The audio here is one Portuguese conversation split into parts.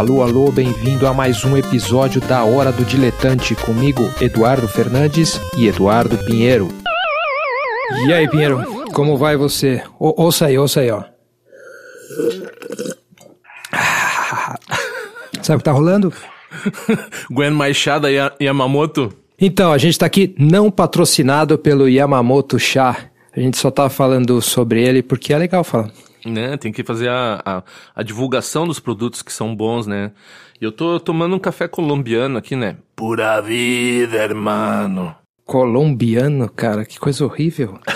Alô, alô, bem-vindo a mais um episódio da Hora do Diletante comigo, Eduardo Fernandes e Eduardo Pinheiro. E aí, Pinheiro, como vai você? O, ouça aí, ouça aí, ó. Sabe o que tá rolando? Gwen Machada e Yamamoto? Então, a gente tá aqui não patrocinado pelo Yamamoto Chá. A gente só tá falando sobre ele porque é legal falar. Né, tem que fazer a, a, a, divulgação dos produtos que são bons, né? E eu tô tomando um café colombiano aqui, né? Pura vida, hermano. Colombiano, cara, que coisa horrível.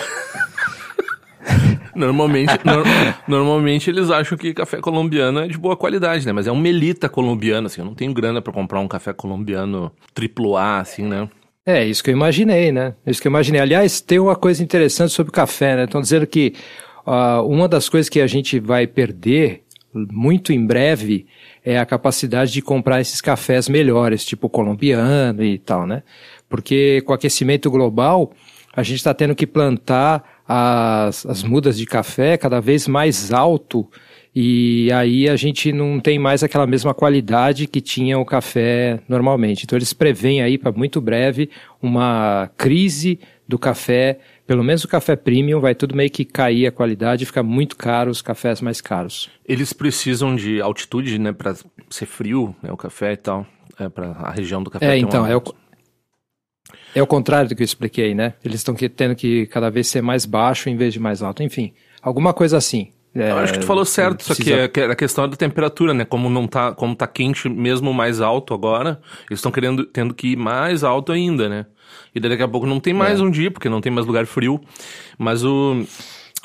Normalmente, no, normalmente eles acham que café colombiano é de boa qualidade, né? Mas é um melita colombiano, assim. Eu não tenho grana para comprar um café colombiano triplo A, assim, né? É, isso que eu imaginei, né? Isso que eu imaginei. Aliás, tem uma coisa interessante sobre o café, né? Estão dizendo que uh, uma das coisas que a gente vai perder muito em breve é a capacidade de comprar esses cafés melhores, tipo colombiano e tal, né? Porque com o aquecimento global, a gente está tendo que plantar as, as mudas de café cada vez mais alto e aí a gente não tem mais aquela mesma qualidade que tinha o café normalmente. Então eles preveem aí para muito breve uma crise do café, pelo menos o café premium vai tudo meio que cair a qualidade e ficar muito caro os cafés mais caros. Eles precisam de altitude, né, para ser frio, né, o café e tal, é para a região do café. É, então, uma... é o é o contrário do que eu expliquei, né? Eles estão tendo que cada vez ser mais baixo em vez de mais alto. Enfim, alguma coisa assim. É, eu acho que tu falou certo, isso aqui é, é a questão da temperatura, né? Como não tá, como tá quente mesmo mais alto agora, eles estão querendo tendo que ir mais alto ainda, né? E daqui a pouco não tem mais é. um dia, porque não tem mais lugar frio. Mas o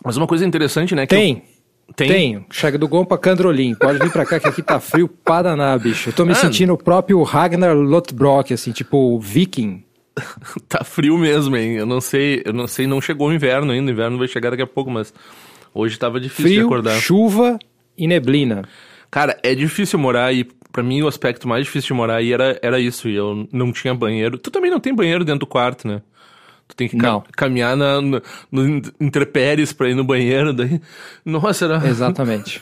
mas uma coisa interessante, né, Tem. Eu... Tem? Tenho. Chega do Gon pra Candrolim. Pode vir pra cá que aqui tá frio para danar, bicho. Eu tô me ah, sentindo o próprio Ragnar Lothbrok, assim, tipo viking. tá frio mesmo, hein? Eu não sei, eu não sei, não chegou o inverno ainda, o inverno vai chegar daqui a pouco, mas hoje tava difícil frio, de acordar. chuva e neblina. Cara, é difícil morar aí. Pra mim, o aspecto mais difícil de morar aí era, era isso. E eu não tinha banheiro. Tu também não tem banheiro dentro do quarto, né? Tu tem que ca caminhar na, no, no interpéries pra ir no banheiro. Daí... Nossa, era. Exatamente.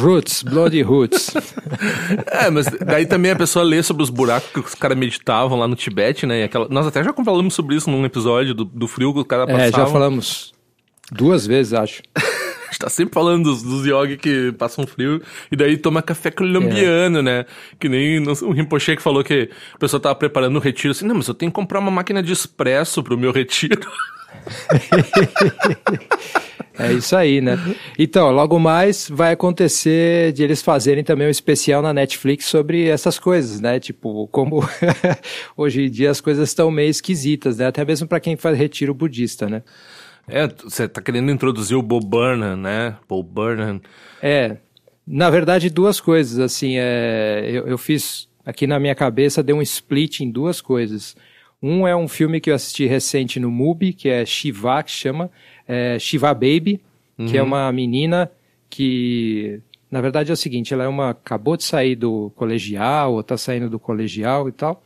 Roots, Bloody Roots. é, mas daí também a pessoa lê sobre os buracos que os caras meditavam lá no Tibete, né? Aquela... Nós até já falamos sobre isso num episódio do, do frio que o cara passava. É, já falamos duas vezes, acho. a gente tá sempre falando dos, dos yogi que passam frio e daí toma café colombiano, é. né? Que nem o Rinpoche que falou que a pessoa tava preparando o retiro assim, não, mas eu tenho que comprar uma máquina de expresso pro meu retiro. É isso aí, né? Então, logo mais vai acontecer de eles fazerem também um especial na Netflix sobre essas coisas, né? Tipo, como hoje em dia as coisas estão meio esquisitas, né? Até mesmo para quem faz retiro budista, né? É, você tá querendo introduzir o Bob Burnham, né? Bob Burnham. É, na verdade duas coisas, assim, é, eu, eu fiz aqui na minha cabeça, deu um split em duas coisas. Um é um filme que eu assisti recente no MUBI, que é Shiva, que chama, é, Shiva Baby, uhum. que é uhum. uma menina que, na verdade é o seguinte, ela é uma, acabou de sair do colegial, ou está saindo do colegial e tal,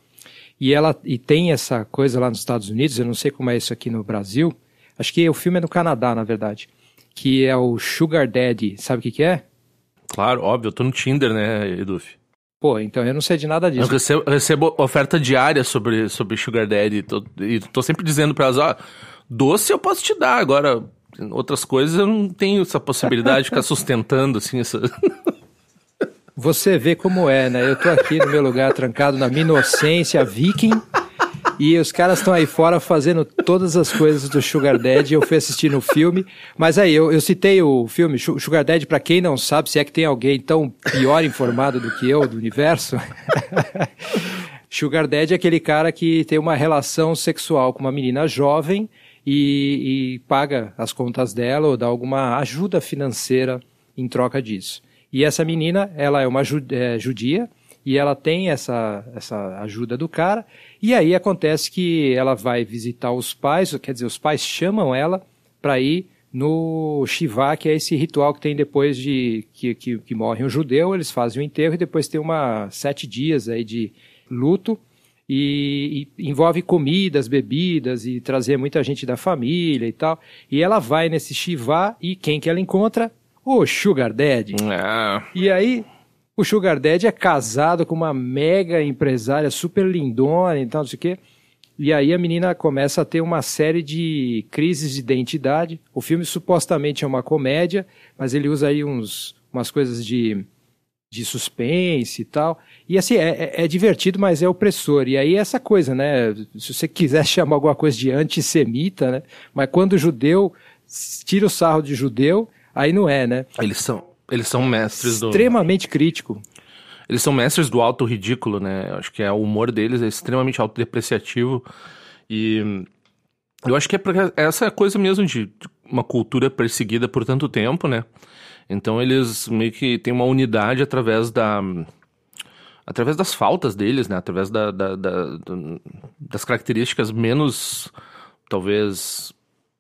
e ela e tem essa coisa lá nos Estados Unidos, eu não sei como é isso aqui no Brasil, acho que o filme é no Canadá, na verdade, que é o Sugar Daddy, sabe o que que é? Claro, óbvio, eu tô no Tinder, né, Eduf? Pô, então eu não sei de nada disso. Eu recebo, recebo oferta diária sobre, sobre Sugar Daddy tô, e tô sempre dizendo pra elas, ó, Doce eu posso te dar, agora outras coisas eu não tenho essa possibilidade de ficar sustentando assim essa. Você vê como é, né? Eu tô aqui no meu lugar trancado na minha inocência viking e os caras estão aí fora fazendo todas as coisas do Sugar Daddy. Eu fui assistir no filme, mas aí eu, eu citei o filme Sugar Daddy para quem não sabe, se é que tem alguém tão pior informado do que eu do universo. Sugar Daddy é aquele cara que tem uma relação sexual com uma menina jovem e, e paga as contas dela ou dá alguma ajuda financeira em troca disso. E essa menina, ela é uma é, judia e ela tem essa, essa ajuda do cara. E aí acontece que ela vai visitar os pais, quer dizer, os pais chamam ela para ir no Shiva, que é esse ritual que tem depois de que, que, que morre um judeu, eles fazem o enterro e depois tem uma sete dias aí de luto e, e, envolve comidas, bebidas e trazer muita gente da família e tal. E ela vai nesse Shiva e quem que ela encontra? O Sugar Daddy. Ah. E aí o Sugar Daddy é casado com uma mega empresária super lindona e tal, não sei o quê. E aí a menina começa a ter uma série de crises de identidade. O filme supostamente é uma comédia, mas ele usa aí uns, umas coisas de, de suspense e tal. E assim, é, é, é divertido, mas é opressor. E aí essa coisa, né? Se você quiser chamar alguma coisa de antissemita, né? Mas quando o judeu tira o sarro de judeu, aí não é, né? Eles são, eles são mestres do... Extremamente crítico. Eles são mestres do alto ridículo, né? Acho que é, o humor deles é extremamente autodepreciativo. E eu acho que é porque essa é coisa mesmo de uma cultura perseguida por tanto tempo, né? Então eles meio que têm uma unidade através da. através das faltas deles, né? Através da, da, da, das características menos. talvez.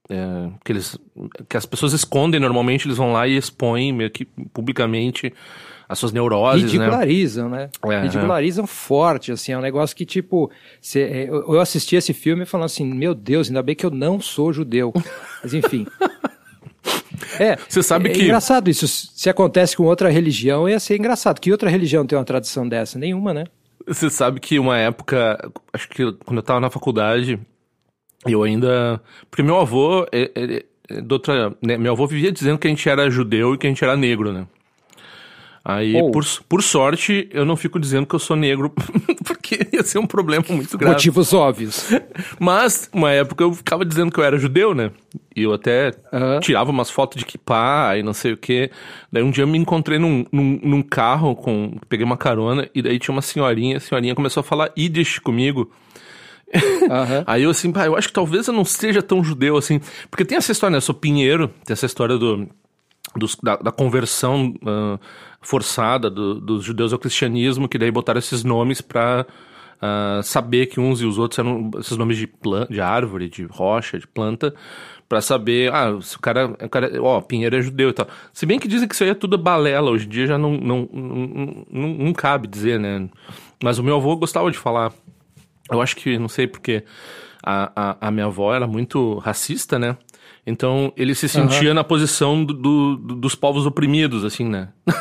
É, que, eles, que as pessoas escondem normalmente, eles vão lá e expõem meio que publicamente as suas neuroses, né? Ridicularizam, né? né? É, Ridicularizam é. forte, assim, é um negócio que, tipo, cê, é, eu assisti esse filme falando assim, meu Deus, ainda bem que eu não sou judeu. Mas enfim. É, você sabe é, que... engraçado isso. Se acontece com outra religião, ia ser engraçado. Que outra religião tem uma tradição dessa? Nenhuma, né? Você sabe que uma época, acho que quando eu tava na faculdade, eu ainda. Porque meu avô. É, é, é, outra, né, meu avô vivia dizendo que a gente era judeu e que a gente era negro, né? Aí, oh. por, por sorte, eu não fico dizendo que eu sou negro, porque ia ser um problema muito grave. Motivos óbvios. Mas, uma época, eu ficava dizendo que eu era judeu, né? E eu até uhum. tirava umas fotos de kippah e não sei o quê. Daí um dia eu me encontrei num, num, num, carro, com peguei uma carona, e daí tinha uma senhorinha, a senhorinha começou a falar Yiddish comigo. Uhum. Aí eu assim, pá, eu acho que talvez eu não seja tão judeu assim. Porque tem essa história, né? Eu sou pinheiro, tem essa história do dos, da, da, conversão uh, forçada do, dos judeus ao cristianismo, que daí botaram esses nomes para uh, saber que uns e os outros eram esses nomes de, planta, de árvore, de rocha, de planta, para saber, ah, se o cara, o cara, ó, Pinheiro é judeu e tal. Se bem que dizem que isso aí é tudo balela, hoje em dia já não, não, não, não, não cabe dizer, né? Mas o meu avô gostava de falar. Eu acho que, não sei porque a, a, a minha avó era muito racista, né? Então ele se sentia uhum. na posição do, do, dos povos oprimidos, assim, né?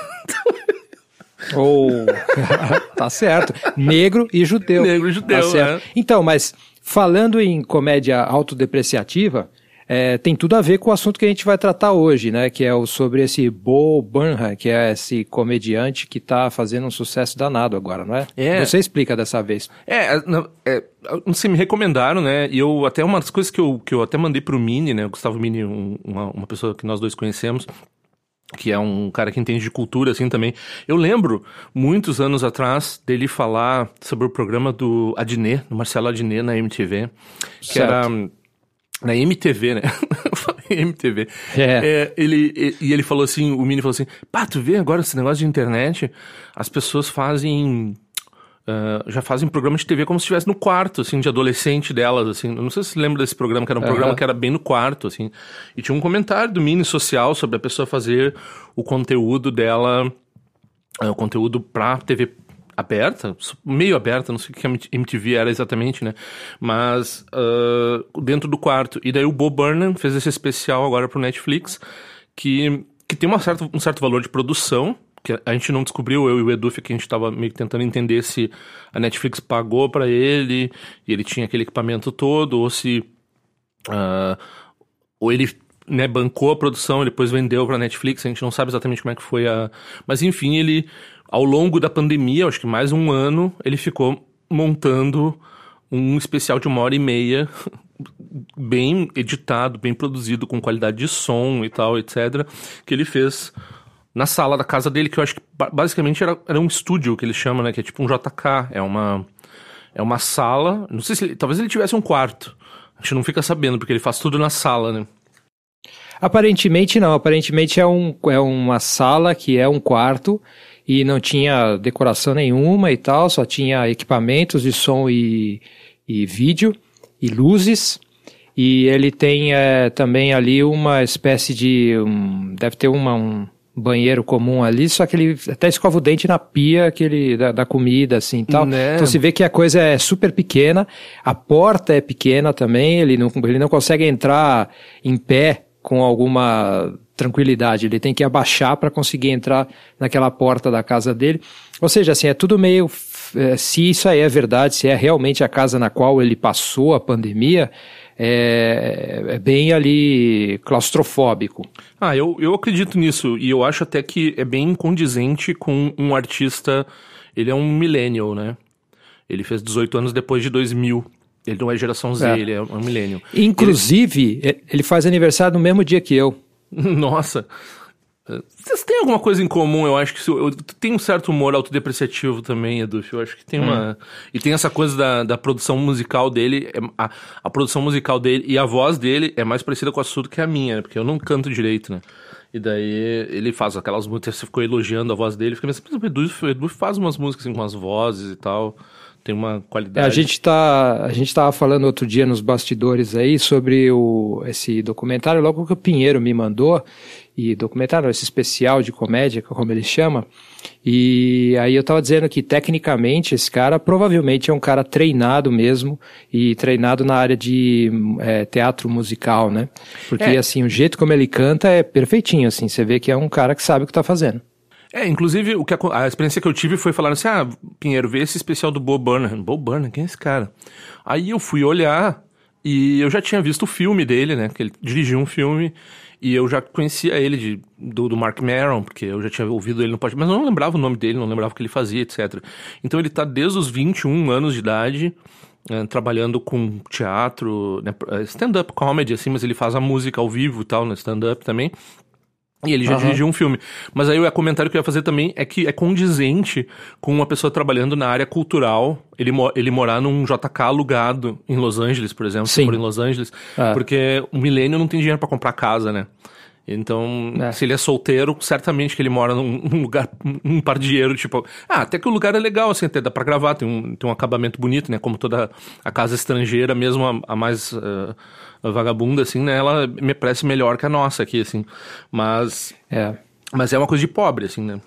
Ou oh, tá certo. Negro e judeu. Negro e judeu, tá certo. É. Então, mas falando em comédia autodepreciativa, é, tem tudo a ver com o assunto que a gente vai tratar hoje, né? Que é o, sobre esse Bo Burnham, que é esse comediante que está fazendo um sucesso danado agora, não é? é. Você explica dessa vez. É, não, é, me recomendaram, né? E eu, até uma das coisas que eu, que eu até mandei pro Mini, né? O Gustavo Mini, um, uma, uma pessoa que nós dois conhecemos, que é um cara que entende de cultura, assim, também. Eu lembro, muitos anos atrás, dele falar sobre o programa do Adnet, do Marcelo Adnet, na MTV, que certo. era na MTV, né? MTV. É. é. ele, e, e ele falou assim, o Mini falou assim, pá, tu vê agora esse negócio de internet, as pessoas fazem... Uh, já fazem programa de TV como se estivesse no quarto, assim, de adolescente delas, assim. Eu não sei se você lembra desse programa, que era um uhum. programa que era bem no quarto, assim. E tinha um comentário do Mini Social sobre a pessoa fazer o conteúdo dela, uh, o conteúdo pra TV aberta, meio aberta, não sei o que a MTV era exatamente, né? Mas uh, dentro do quarto. E daí o Bob Burnham fez esse especial agora pro Netflix, que, que tem uma certa, um certo valor de produção, que a gente não descobriu, eu e o Edu, que a gente tava meio que tentando entender se a Netflix pagou para ele, e ele tinha aquele equipamento todo, ou se... Uh, ou ele né, bancou a produção e depois vendeu pra Netflix, a gente não sabe exatamente como é que foi a... Mas enfim, ele ao longo da pandemia, acho que mais um ano, ele ficou montando um especial de uma hora e meia, bem editado, bem produzido, com qualidade de som e tal, etc., que ele fez na sala da casa dele, que eu acho que basicamente era, era um estúdio que ele chama, né? Que é tipo um JK, é uma, é uma sala, não sei se ele, talvez ele tivesse um quarto, a gente não fica sabendo, porque ele faz tudo na sala, né? Aparentemente não, aparentemente é, um, é uma sala que é um quarto e não tinha decoração nenhuma e tal, só tinha equipamentos de som e, e vídeo e luzes. E ele tem é, também ali uma espécie de. Um, deve ter uma, um banheiro comum ali, só que ele até escova o dente na pia aquele, da, da comida, assim e tal. Né? Então você vê que a coisa é super pequena, a porta é pequena também, ele não, ele não consegue entrar em pé com alguma tranquilidade. Ele tem que abaixar para conseguir entrar naquela porta da casa dele. Ou seja, assim, é tudo meio. É, se isso aí é verdade, se é realmente a casa na qual ele passou a pandemia, é, é bem ali claustrofóbico. Ah, eu, eu acredito nisso. E eu acho até que é bem condizente com um artista. Ele é um millennial, né? Ele fez 18 anos depois de 2000. Ele não é geração Z, é. ele é um milênio. Inclusive, ele... ele faz aniversário no mesmo dia que eu. Nossa. Vocês têm alguma coisa em comum? Eu acho que eu, tem um certo humor autodepreciativo também, Eduf. Eu acho que tem hum. uma. E tem essa coisa da, da produção musical dele. É, a, a produção musical dele e a voz dele é mais parecida com a sua do que a minha, né? Porque eu não canto direito, né? E daí ele faz aquelas músicas, você ficou elogiando a voz dele. Fica pensando, o Edu faz umas músicas assim, com as vozes e tal tem uma qualidade. É, a gente tá, a gente estava falando outro dia nos bastidores aí sobre o, esse documentário, logo que o Pinheiro me mandou, e documentário, esse especial de comédia, como ele chama, e aí eu estava dizendo que tecnicamente esse cara provavelmente é um cara treinado mesmo, e treinado na área de é, teatro musical, né? Porque é. assim, o jeito como ele canta é perfeitinho, assim, você vê que é um cara que sabe o que está fazendo. É, inclusive, o que a, a, experiência que eu tive foi falar assim: ah, Pinheiro, vê esse especial do Bob Burnham. Bob Burnham, quem é esse cara? Aí eu fui olhar e eu já tinha visto o filme dele, né? Que ele dirigiu um filme e eu já conhecia ele de, do, do Mark Maron, porque eu já tinha ouvido ele no podcast, mas eu não lembrava o nome dele, não lembrava o que ele fazia, etc. Então ele tá desde os 21 anos de idade. É, trabalhando com teatro, né, stand-up comedy, assim, mas ele faz a música ao vivo e tal, no stand-up também. E ele já uhum. dirigiu um filme. Mas aí o comentário que eu ia fazer também é que é condizente com uma pessoa trabalhando na área cultural, ele, ele morar num JK alugado em Los Angeles, por exemplo, Sim. em Los Angeles, é. porque o milênio não tem dinheiro para comprar casa, né? Então, é. se ele é solteiro, certamente que ele mora num, num lugar, um par de dinheiro, tipo... Ah, até que o lugar é legal, assim, até dá pra gravar, tem um, tem um acabamento bonito, né? Como toda a casa estrangeira, mesmo a, a mais... Uh, vagabunda, assim, né? Ela me parece melhor que a nossa aqui, assim. Mas. É. Mas é uma coisa de pobre, assim, né?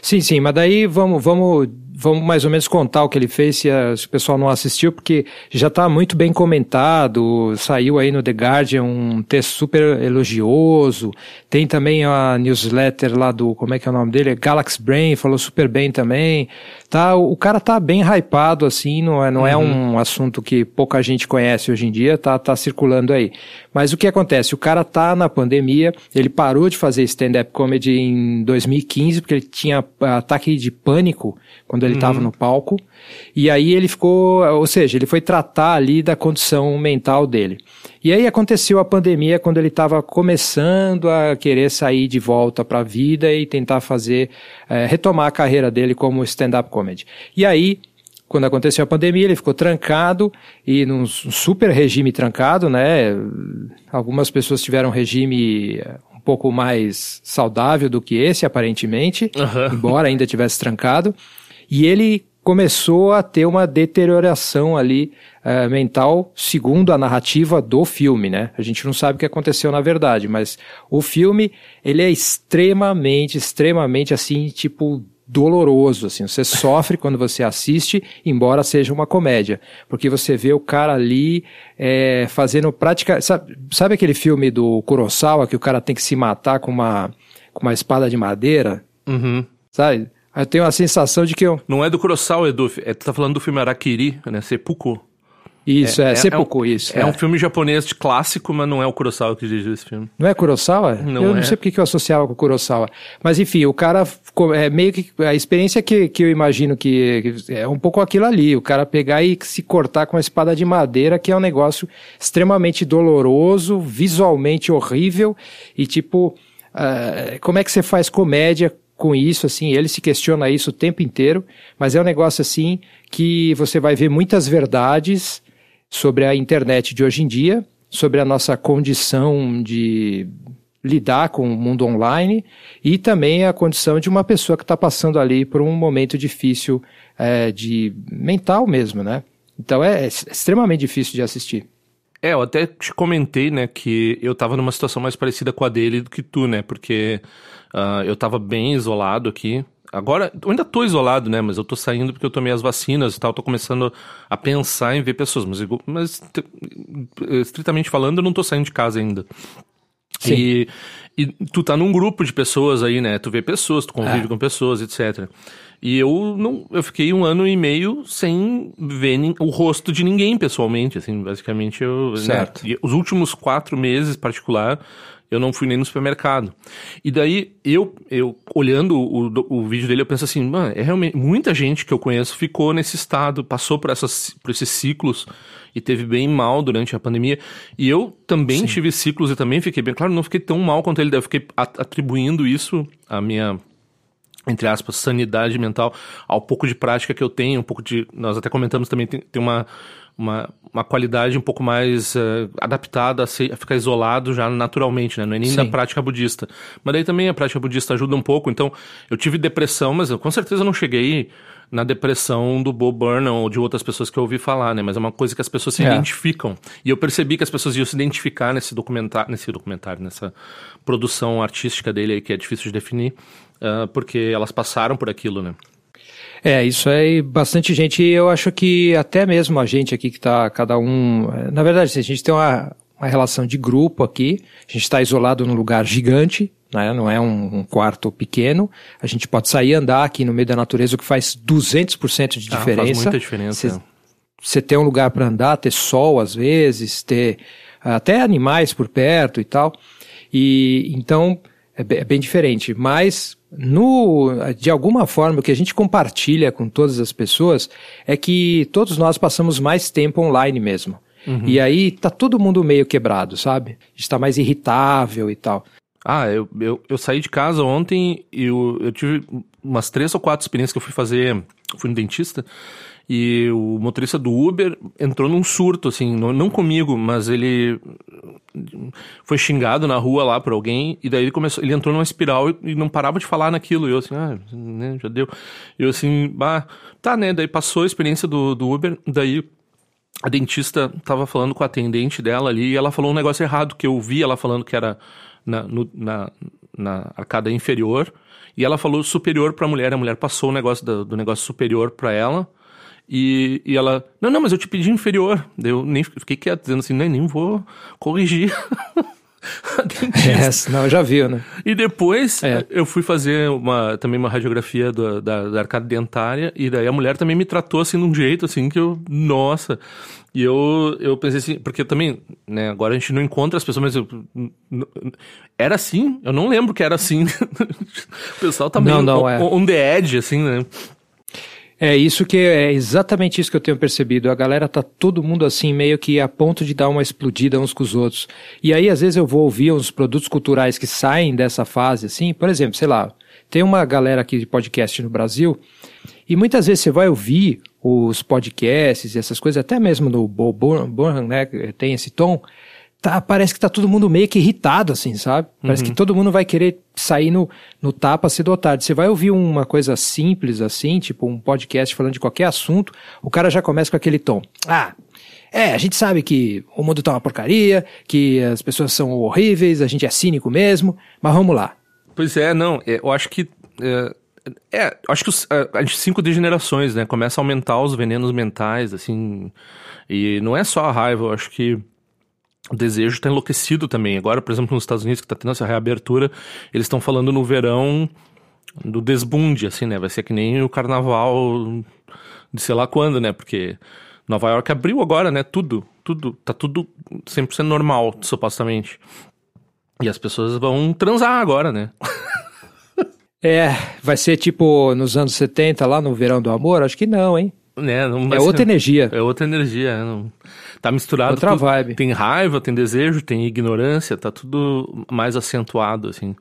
Sim, sim, mas daí vamos, vamos vamos mais ou menos contar o que ele fez se, a, se o pessoal não assistiu, porque já está muito bem comentado, saiu aí no The Guardian um texto super elogioso, tem também a newsletter lá do, como é que é o nome dele? Galaxy Brain, falou super bem também, tá, o cara tá bem hypado assim, não é, não é uhum. é um assunto que pouca gente conhece hoje em dia, tá, tá circulando aí. Mas o que acontece? O cara tá na pandemia, ele parou de fazer stand-up comedy em 2015, porque ele tinha ataque de pânico quando ele estava uhum. no palco. E aí ele ficou, ou seja, ele foi tratar ali da condição mental dele. E aí aconteceu a pandemia quando ele estava começando a querer sair de volta para a vida e tentar fazer, é, retomar a carreira dele como stand-up comedy. E aí quando aconteceu a pandemia, ele ficou trancado e num super regime trancado, né? Algumas pessoas tiveram regime um pouco mais saudável do que esse, aparentemente, uhum. embora ainda tivesse trancado. E ele começou a ter uma deterioração ali uh, mental, segundo a narrativa do filme, né? A gente não sabe o que aconteceu na verdade, mas o filme, ele é extremamente, extremamente assim, tipo, doloroso, assim, você sofre quando você assiste, embora seja uma comédia, porque você vê o cara ali é, fazendo prática, sabe, sabe aquele filme do Kurosawa que o cara tem que se matar com uma, com uma espada de madeira? Uhum. Sabe? Eu tenho a sensação de que eu... Não é do Kurosawa, Edu. É, tu tá falando do filme Arakiri, né? Seppuku. Isso, é, é, é Seppuku, é um, isso. É, é, um filme japonês de clássico, mas não é o Kurosawa que dirigiu esse filme. Não é Kurosawa? Não eu é. não sei porque que eu associava com o Kurosawa. Mas enfim, o cara, é meio que, a experiência que, que eu imagino que, que é um pouco aquilo ali, o cara pegar e se cortar com uma espada de madeira, que é um negócio extremamente doloroso, visualmente horrível, e tipo, uh, como é que você faz comédia com isso, assim, ele se questiona isso o tempo inteiro, mas é um negócio assim que você vai ver muitas verdades sobre a internet de hoje em dia, sobre a nossa condição de lidar com o mundo online e também a condição de uma pessoa que está passando ali por um momento difícil é, de mental mesmo, né? Então é, é extremamente difícil de assistir. É, eu até te comentei, né, que eu tava numa situação mais parecida com a dele do que tu, né, porque uh, eu tava bem isolado aqui. Agora, eu ainda tô isolado, né, mas eu tô saindo porque eu tomei as vacinas e tal, tô começando a pensar em ver pessoas, mas, mas estritamente falando, eu não tô saindo de casa ainda. Sim. E, e tu tá num grupo de pessoas aí, né? Tu vê pessoas, tu convive é. com pessoas, etc. E eu não, eu fiquei um ano e meio sem ver o rosto de ninguém pessoalmente, assim, basicamente eu, né, certo. Né? os últimos quatro meses, particular, eu não fui nem no supermercado. E daí, eu, eu olhando o, o vídeo dele, eu penso assim, mano, é realmente, muita gente que eu conheço ficou nesse estado, passou por, essas, por esses ciclos e teve bem mal durante a pandemia. E eu também Sim. tive ciclos e também fiquei bem, claro, não fiquei tão mal quanto ele, eu fiquei atribuindo isso à minha entre aspas, sanidade mental, ao pouco de prática que eu tenho, um pouco de. Nós até comentamos também, tem, tem uma, uma, uma qualidade um pouco mais uh, adaptada a, ser, a, ficar isolado já naturalmente, né? Não é nem Sim. da prática budista. Mas daí também a prática budista ajuda um pouco. Então, eu tive depressão, mas eu com certeza não cheguei na depressão do Bob Burnham ou de outras pessoas que eu ouvi falar, né? Mas é uma coisa que as pessoas se é. identificam. E eu percebi que as pessoas iam se identificar nesse documentário, nesse documentário, nessa produção artística dele aí que é difícil de definir uh, porque elas passaram por aquilo, né? É, isso é bastante gente, e eu acho que até mesmo a gente aqui que está cada um. Eh, na verdade, a gente tem uma, uma relação de grupo aqui, a gente está isolado num lugar gigante, né? não é um, um, quarto pequeno, a gente pode sair e andar aqui no meio da natureza, o que faz 200% de diferença. Ah, faz muita diferença. Você ter um lugar para andar, ter sol às vezes, ter até animais por perto e tal. E então é bem, é bem diferente, mas no, de alguma forma, o que a gente compartilha com todas as pessoas é que todos nós passamos mais tempo online mesmo. Uhum. E aí tá todo mundo meio quebrado, sabe? A gente tá mais irritável e tal. Ah, eu, eu, eu saí de casa ontem e eu, eu tive umas três ou quatro experiências que eu fui fazer. Fui no dentista e o motorista do Uber entrou num surto, assim, não, não comigo, mas ele foi xingado na rua lá por alguém, e daí ele começou, ele entrou numa espiral e, e não parava de falar naquilo. E eu assim, ah, né, já deu. E eu assim, bah, tá, né? Daí passou a experiência do, do Uber, daí a dentista tava falando com a atendente dela ali, e ela falou um negócio errado, que eu vi ela falando que era na, no, na, na arcada inferior, e ela falou superior para a mulher, a mulher passou o negócio do, do negócio superior para ela, e, e ela, não, não, mas eu te pedi inferior. Eu nem fiquei quieto, dizendo assim, nem, nem vou corrigir. é, não, já viu, né? E depois é. eu fui fazer uma, também uma radiografia do, da, da arcada dentária, e daí a mulher também me tratou assim de um jeito assim que eu, nossa. E eu, eu pensei assim, porque também, né, agora a gente não encontra as pessoas, mas eu, era assim, eu não lembro que era assim. o pessoal tá meio não, não, é. on the edge, assim, né? É isso que é exatamente isso que eu tenho percebido. A galera tá todo mundo assim meio que a ponto de dar uma explodida uns com os outros. E aí às vezes eu vou ouvir uns produtos culturais que saem dessa fase assim, por exemplo, sei lá, tem uma galera aqui de podcast no Brasil e muitas vezes você vai ouvir os podcasts e essas coisas, até mesmo no Bob Burnham, né, tem esse tom, tá, parece que tá todo mundo meio que irritado, assim, sabe? Parece uhum. que todo mundo vai querer sair no, no tapa cedo ou tarde. Você vai ouvir uma coisa simples assim, tipo um podcast falando de qualquer assunto, o cara já começa com aquele tom. Ah, é, a gente sabe que o mundo tá uma porcaria, que as pessoas são horríveis, a gente é cínico mesmo, mas vamos lá. Pois é, não, é, eu acho que. É, é acho que os, a, as cinco degenerações, né? Começa a aumentar os venenos mentais, assim. E não é só a raiva, eu acho que o desejo está enlouquecido também. Agora, por exemplo, nos Estados Unidos, que está tendo essa reabertura, eles estão falando no verão do desbunde, assim, né? Vai ser que nem o carnaval de sei lá quando, né? Porque Nova York abriu agora, né? Tudo, tudo, tá tudo 100% normal, supostamente. E as pessoas vão transar agora, né? é, vai ser tipo nos anos 70, lá no verão do amor? Acho que não, hein? É, não é outra energia. É outra energia. Não... Tá misturado. Outra tudo, vibe. Tem raiva, tem desejo, tem ignorância, tá tudo mais acentuado, assim.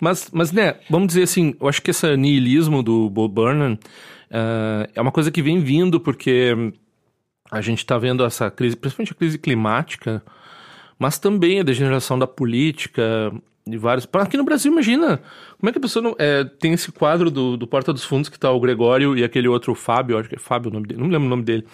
Mas, mas né, vamos dizer assim, eu acho que esse niilismo do Bob Burnham uh, é uma coisa que vem vindo porque a gente tá vendo essa crise, principalmente a crise climática, mas também a degeneração da política, de vários. Aqui no Brasil, imagina. Como é que a pessoa não. É, tem esse quadro do, do Porta dos Fundos que tá o Gregório e aquele outro Fábio, acho que é Fábio o nome dele, não me lembro o nome dele.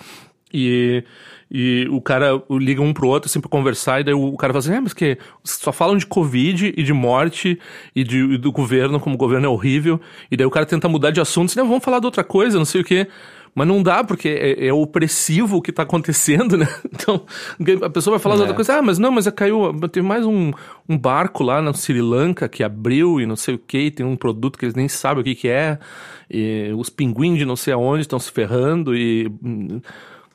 E, e o cara liga um pro outro assim pra conversar, e daí o cara fala assim: é, mas que só falam de Covid e de morte e, de, e do governo, como o governo é horrível. E daí o cara tenta mudar de assunto, assim, não, vamos falar de outra coisa, não sei o quê. Mas não dá, porque é, é opressivo o que está acontecendo, né? Então, a pessoa vai falar é. outra coisa, ah, mas não, mas caiu, tem mais um, um barco lá na Sri Lanka que abriu e não sei o que, tem um produto que eles nem sabem o que, que é, e os pinguins de não sei aonde estão se ferrando e...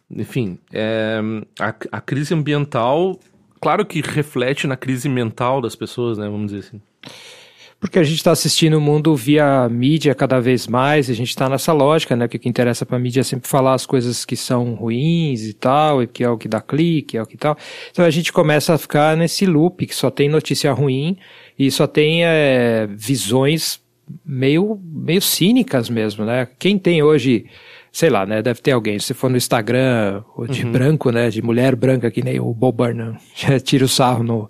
Enfim, é, a, a crise ambiental, claro que reflete na crise mental das pessoas, né? Vamos dizer assim. Porque a gente está assistindo o mundo via mídia cada vez mais, e a gente está nessa lógica, né? Que o que interessa para a mídia é sempre falar as coisas que são ruins e tal, e que é o que dá clique, é o que tal. Então a gente começa a ficar nesse loop que só tem notícia ruim e só tem é, visões meio, meio cínicas mesmo, né? Quem tem hoje sei lá, né? Deve ter alguém. Se for no Instagram, ou de uhum. branco, né? De mulher branca, que nem o Bob Burnham já tira o sarro no,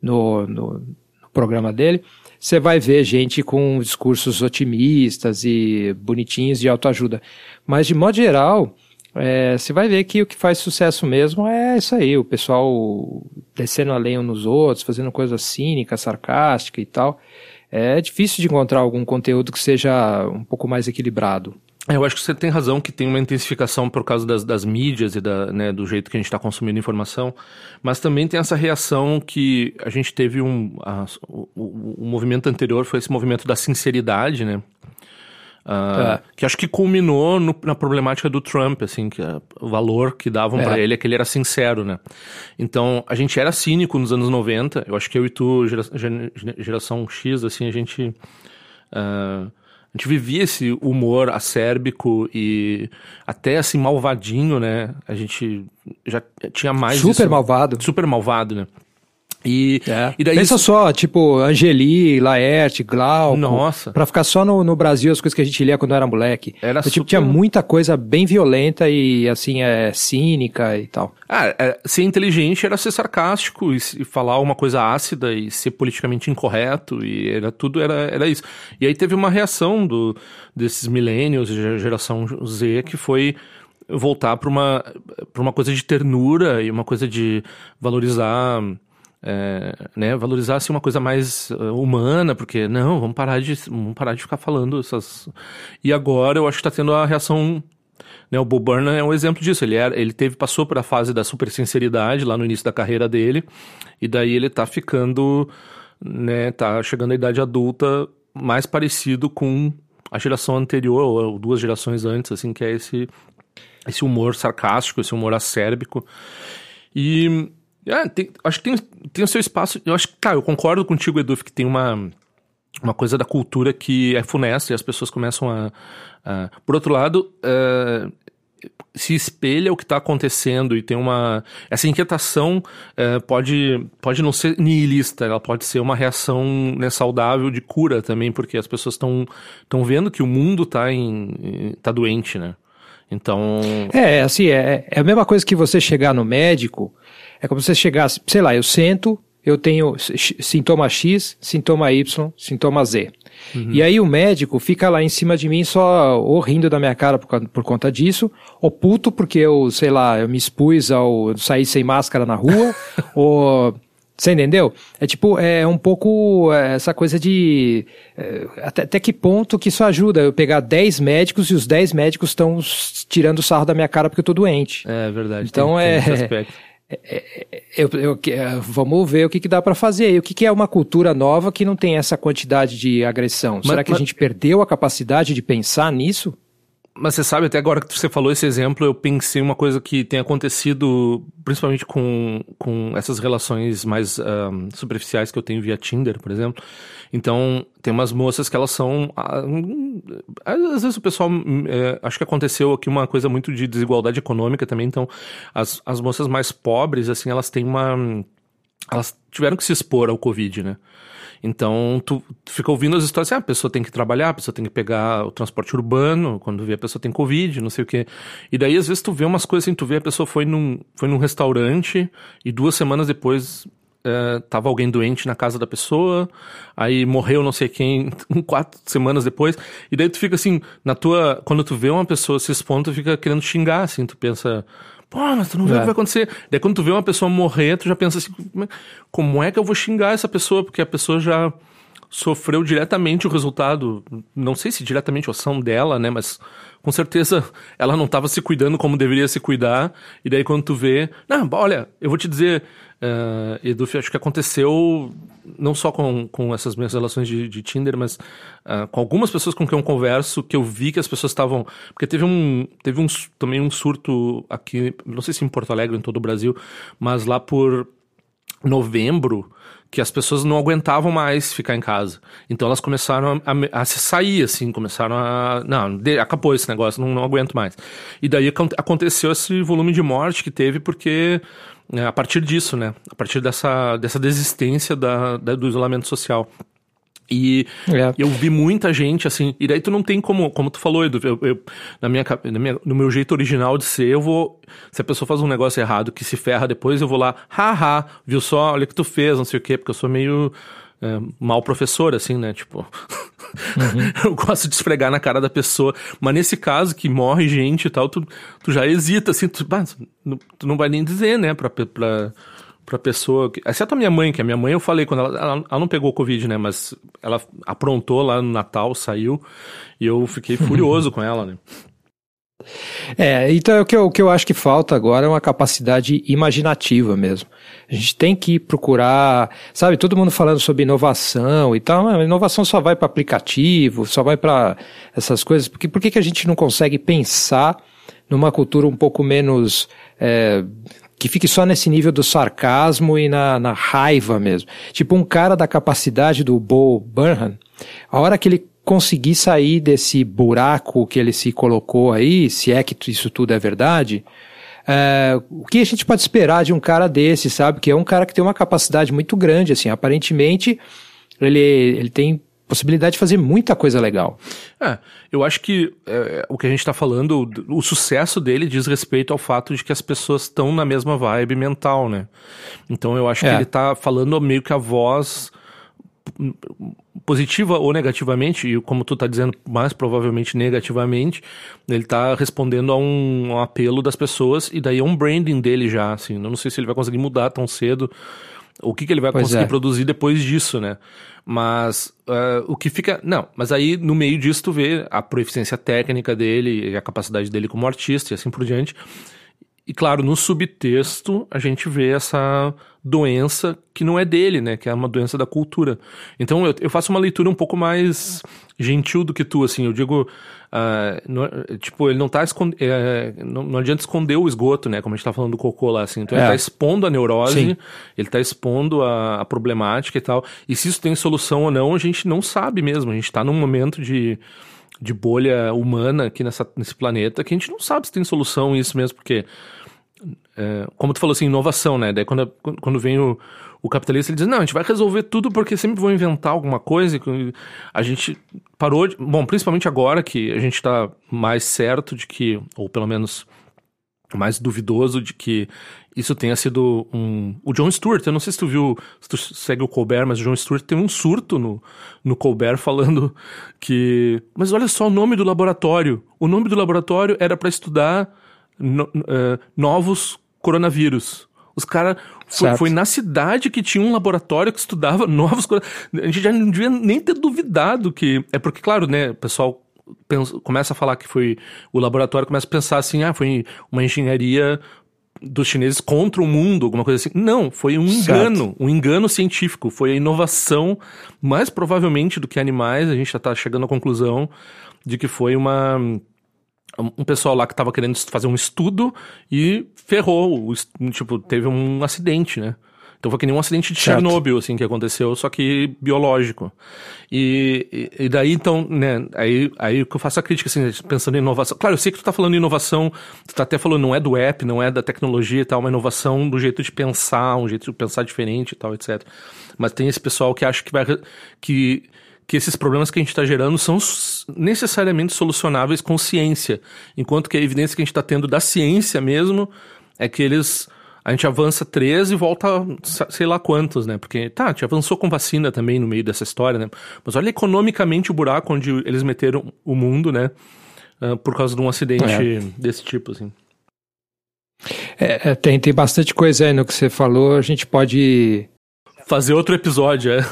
no, no, no programa dele você vai ver gente com discursos otimistas e bonitinhos de autoajuda. Mas, de modo geral, é, você vai ver que o que faz sucesso mesmo é isso aí, o pessoal descendo a lenha nos outros, fazendo coisa cínica, sarcástica e tal. É difícil de encontrar algum conteúdo que seja um pouco mais equilibrado. É, eu acho que você tem razão que tem uma intensificação por causa das, das mídias e da, né, do jeito que a gente está consumindo informação, mas também tem essa reação que a gente teve um. A, o, o, movimento anterior foi esse movimento da sinceridade, né? É. Que acho que culminou no, na problemática do Trump, assim, que o valor que davam é. para ele é que ele era sincero, né? Então, a gente era cínico nos anos 90, eu acho que eu e tu, gera, geração X, assim, a gente. Uh, a gente vivia esse humor acérbico e até assim malvadinho, né? A gente já tinha mais. Super isso, malvado. Super malvado, né? E, é. e daí Pensa isso... só, tipo, Angeli, Laerte, Glauco. Nossa. Pra ficar só no, no Brasil as coisas que a gente lia quando era moleque. Era então, tipo, Tinha muita coisa bem violenta e, assim, é, cínica e tal. Ah, é, ser inteligente era ser sarcástico e, e, falar uma coisa ácida e ser politicamente incorreto e era tudo, era, era isso. E aí teve uma reação do, desses millennials, geração Z, que foi voltar para uma, pra uma coisa de ternura e uma coisa de valorizar é, né, valorizar assim, uma coisa mais uh, humana, porque não, vamos parar de vamos parar de ficar falando essas. E agora eu acho que está tendo a reação. Né, o Bob Burnham é um exemplo disso. Ele, era, ele teve passou por a fase da super sinceridade lá no início da carreira dele, e daí ele está ficando, né, tá chegando à idade adulta mais parecido com a geração anterior ou duas gerações antes, assim, que é esse esse humor sarcástico, esse humor acérbico. E é, tem, acho que tem, tem o seu espaço. Eu acho que, tá, eu concordo contigo, Edu, que tem uma, uma coisa da cultura que é funesta e as pessoas começam a. a... Por outro lado, uh, se espelha o que está acontecendo e tem uma. Essa inquietação uh, pode, pode não ser nihilista, ela pode ser uma reação né, saudável de cura também, porque as pessoas estão vendo que o mundo está tá doente, né? Então. É, assim, é, é a mesma coisa que você chegar no médico é como se você chegasse, sei lá, eu sento, eu tenho sintoma X, sintoma Y, sintoma Z. Uhum. E aí o médico fica lá em cima de mim só ou rindo da minha cara por, por conta disso, ou puto porque eu, sei lá, eu me expus ao sair sem máscara na rua, ou você entendeu? É tipo, é um pouco é, essa coisa de. É, até, até, que ponto que isso ajuda? Eu pegar 10 médicos e os 10 médicos estão tirando sarro da minha cara porque eu tô doente. É verdade. Então tem, é. Tem é, é, eu, eu, é, vamos ver o que, que dá para fazer aí. O que, que, é uma cultura nova que não tem essa quantidade de agressão? Mas, Será que mas... a gente perdeu a capacidade de pensar nisso? Mas você sabe, até agora que você falou esse exemplo, eu pensei uma coisa que tem acontecido, principalmente com, com essas relações mais um, superficiais que eu tenho via Tinder, por exemplo. Então, tem umas moças que elas são. Ah, às vezes o pessoal. É, acho que aconteceu aqui uma coisa muito de desigualdade econômica também. Então, as, as moças mais pobres, assim, elas têm uma. Elas tiveram que se expor ao Covid, né? Então, tu, tu fica ouvindo as histórias assim, ah, a pessoa tem que trabalhar, a pessoa tem que pegar o transporte urbano, quando vê a pessoa tem Covid, não sei o quê. E daí, às vezes, tu vê umas coisas assim, tu vê a pessoa foi num, foi num restaurante e duas semanas depois é, tava alguém doente na casa da pessoa, aí morreu não sei quem quatro semanas depois, e daí tu fica assim, na tua. Quando tu vê uma pessoa se expondo, tu fica querendo xingar, assim, tu pensa. Pô, mas tu não vê é. o que vai acontecer. Daí quando tu vê uma pessoa morrer, tu já pensa assim, como é que eu vou xingar essa pessoa? Porque a pessoa já sofreu diretamente o resultado, não sei se diretamente a ação dela, né, mas com certeza ela não estava se cuidando como deveria se cuidar, e daí quando tu vê, não, olha, eu vou te dizer, uh, Edu, acho que aconteceu não só com, com essas minhas relações de, de Tinder, mas uh, com algumas pessoas com quem eu converso, que eu vi que as pessoas estavam, porque teve um, teve um, também um surto aqui, não sei se em Porto Alegre, em todo o Brasil, mas lá por novembro, que as pessoas não aguentavam mais ficar em casa. Então elas começaram a, a, a se sair, assim, começaram a. Não, de, acabou esse negócio, não, não aguento mais. E daí aconteceu esse volume de morte que teve, porque é, a partir disso, né? A partir dessa, dessa desistência da, da do isolamento social. E é. eu vi muita gente, assim, e daí tu não tem como, como tu falou, Edu, eu, eu, na minha, na minha, no meu jeito original de ser, eu vou, se a pessoa faz um negócio errado que se ferra depois, eu vou lá, haha, viu só, olha o que tu fez, não sei o quê, porque eu sou meio é, mal professor, assim, né, tipo, uhum. eu gosto de esfregar na cara da pessoa, mas nesse caso que morre gente e tal, tu, tu já hesita, assim, tu, tu não vai nem dizer, né, pra, pra pra pessoa. Exceto a minha mãe, que a minha mãe eu falei quando ela, ela, ela não pegou Covid, né? Mas ela aprontou lá no Natal, saiu, e eu fiquei furioso com ela, né? É, então o que, eu, o que eu acho que falta agora é uma capacidade imaginativa mesmo. A gente tem que procurar, sabe, todo mundo falando sobre inovação e tal, a inovação só vai para aplicativo, só vai para essas coisas, porque por que, que a gente não consegue pensar numa cultura um pouco menos é, que fique só nesse nível do sarcasmo e na, na raiva mesmo. Tipo, um cara da capacidade do Bo Burnham, a hora que ele conseguir sair desse buraco que ele se colocou aí, se é que isso tudo é verdade, é, o que a gente pode esperar de um cara desse, sabe? Que é um cara que tem uma capacidade muito grande, assim, aparentemente ele, ele tem possibilidade de fazer muita coisa legal. É, eu acho que é, o que a gente está falando, o sucesso dele diz respeito ao fato de que as pessoas estão na mesma vibe mental, né? Então eu acho é. que ele está falando meio que a voz positiva ou negativamente, e como tu tá dizendo, mais provavelmente negativamente, ele tá respondendo a um, um apelo das pessoas, e daí é um branding dele já, assim, eu não sei se ele vai conseguir mudar tão cedo, o que, que ele vai pois conseguir é. produzir depois disso, né? Mas uh, o que fica. Não, mas aí no meio disso tu vê a proficiência técnica dele e a capacidade dele como artista e assim por diante. E claro, no subtexto a gente vê essa doença que não é dele, né? Que é uma doença da cultura. Então eu, eu faço uma leitura um pouco mais gentil do que tu, assim. Eu digo, uh, no, tipo, ele não tá escondendo. É, não, não, adianta esconder o esgoto, né? Como a gente tá falando do cocô lá, assim. Então é. ele tá expondo a neurose, Sim. ele tá expondo a, a, problemática e tal. E se isso tem solução ou não, a gente não sabe mesmo. A gente tá num momento de de bolha humana aqui nessa, nesse planeta que a gente não sabe se tem solução isso mesmo, porque é, como tu falou assim, inovação, né? Daí quando, quando vem o, o capitalista, ele diz, não, a gente vai resolver tudo porque sempre vão inventar alguma coisa. A gente parou de... Bom, principalmente agora que a gente está mais certo de que, ou pelo menos mais duvidoso de que isso tenha sido um... O John Stewart, eu não sei se tu viu, se tu segue o Colbert, mas o John Stewart teve um surto no, no Colbert falando que... Mas olha só o nome do laboratório. O nome do laboratório era para estudar no, uh, novos coronavírus. Os caras. Foi, foi, na cidade que tinha um laboratório que estudava novos. A gente já não devia nem ter duvidado que. É porque, claro, né, o pessoal pensa, começa a falar que foi. O laboratório começa a pensar assim, ah, foi uma engenharia dos chineses contra o mundo, alguma coisa assim. Não, foi um engano, certo. um engano científico. Foi a inovação, mais provavelmente do que animais, a gente já está chegando à conclusão de que foi uma um pessoal lá que tava querendo fazer um estudo e ferrou, tipo, teve um acidente, né? Então foi que nem um acidente de certo. Chernobyl, assim, que aconteceu, só que biológico. E, e, daí, então, né, aí, aí que eu faço a crítica, assim, pensando em inovação. Claro, eu sei que tu tá falando em inovação, tu tá até falando, não é do app, não é da tecnologia e tal, uma inovação do jeito de pensar, um jeito de pensar diferente e tal, etc. Mas tem esse pessoal que acha que vai, que que esses problemas que a gente está gerando são necessariamente solucionáveis com ciência, enquanto que a evidência que a gente está tendo da ciência mesmo é que eles a gente avança três e volta sei lá quantos, né? Porque, tá, a gente avançou com vacina também no meio dessa história, né? Mas olha economicamente o buraco onde eles meteram o mundo, né? Uh, por causa de um acidente é. desse tipo, assim. É, é, tem, tem bastante coisa aí no que você falou, a gente pode... Fazer outro episódio, é.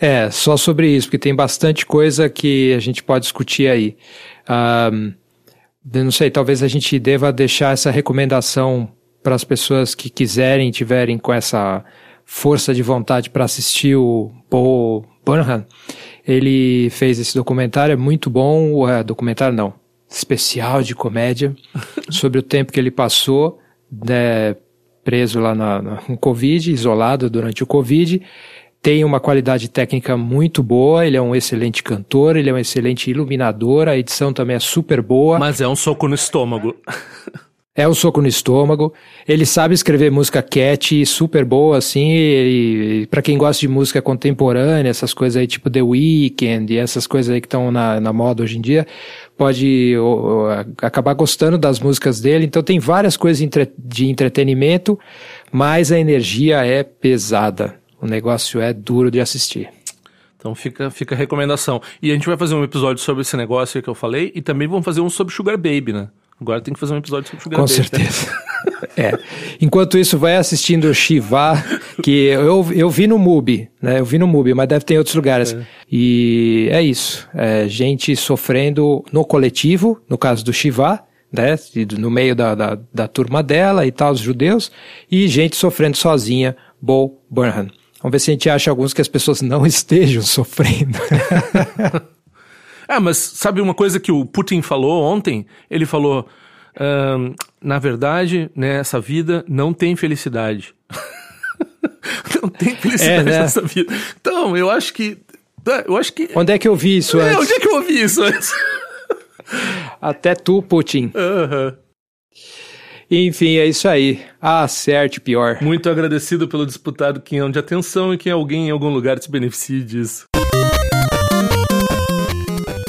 É, só sobre isso, porque tem bastante coisa que a gente pode discutir aí. Um, não sei, talvez a gente deva deixar essa recomendação para as pessoas que quiserem, tiverem com essa força de vontade para assistir o Paul Burnham. Ele fez esse documentário, é muito bom, é, documentário não, especial de comédia, sobre o tempo que ele passou né, preso lá na, no Covid, isolado durante o Covid. Tem uma qualidade técnica muito boa, ele é um excelente cantor, ele é um excelente iluminador, a edição também é super boa. Mas é um soco no estômago. É um soco no estômago. Ele sabe escrever música cat, super boa, assim. E, para quem gosta de música contemporânea, essas coisas aí, tipo The Weeknd e essas coisas aí que estão na, na moda hoje em dia, pode acabar gostando das músicas dele. Então tem várias coisas entre, de entretenimento, mas a energia é pesada. O negócio é duro de assistir. Então fica, fica a recomendação. E a gente vai fazer um episódio sobre esse negócio que eu falei e também vamos fazer um sobre Sugar Baby, né? Agora tem que fazer um episódio sobre Sugar Com Baby. Com certeza. é. Enquanto isso, vai assistindo o Shiva, que eu, eu vi no MUBI, né? Eu vi no MUBI, mas deve ter em outros lugares. É. E é isso. É gente sofrendo no coletivo, no caso do Shiva, né? No meio da, da, da turma dela e tal, os judeus, e gente sofrendo sozinha, Bo Burnham. Vamos ver se a gente acha alguns que as pessoas não estejam sofrendo. Ah, mas sabe uma coisa que o Putin falou ontem? Ele falou: na verdade, nessa né, vida não tem felicidade. não tem felicidade é, né? nessa vida. Então, eu acho que. É, eu acho que. Onde é que eu vi isso é, antes? Onde é que eu ouvi isso antes? Até tu, Putin. Uhum. Enfim, é isso aí. Ah, certo, pior. Muito agradecido pelo disputado quinhão de atenção e que alguém em algum lugar se beneficie disso.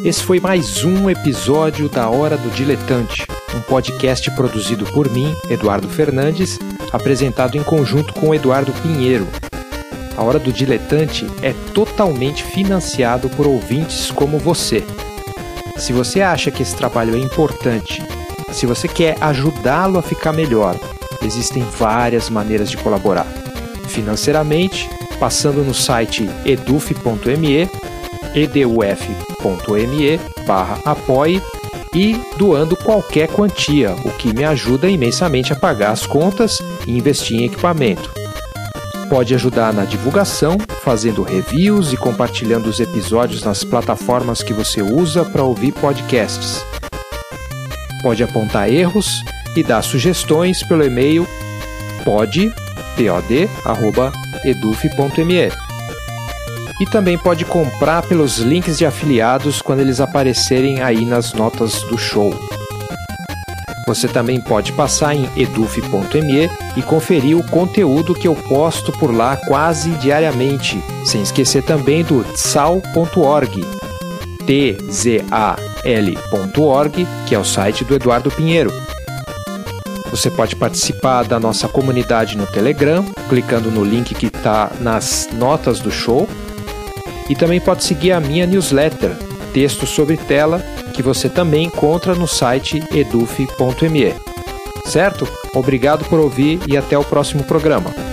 Esse foi mais um episódio da Hora do Diletante, um podcast produzido por mim, Eduardo Fernandes, apresentado em conjunto com Eduardo Pinheiro. A Hora do Diletante é totalmente financiado por ouvintes como você. Se você acha que esse trabalho é importante, se você quer ajudá-lo a ficar melhor, existem várias maneiras de colaborar. Financeiramente, passando no site eduf.me eduf.me barra apoie e doando qualquer quantia, o que me ajuda imensamente a pagar as contas e investir em equipamento. Pode ajudar na divulgação, fazendo reviews e compartilhando os episódios nas plataformas que você usa para ouvir podcasts. Pode apontar erros e dar sugestões pelo e-mail pod.eduf.me e também pode comprar pelos links de afiliados quando eles aparecerem aí nas notas do show. Você também pode passar em eduf.me e conferir o conteúdo que eu posto por lá quase diariamente, sem esquecer também do tzal.org, tzal.org, que é o site do Eduardo Pinheiro. Você pode participar da nossa comunidade no Telegram, clicando no link que está nas notas do show e também pode seguir a minha newsletter, texto sobre tela, que você também encontra no site eduf.me. Certo? Obrigado por ouvir e até o próximo programa.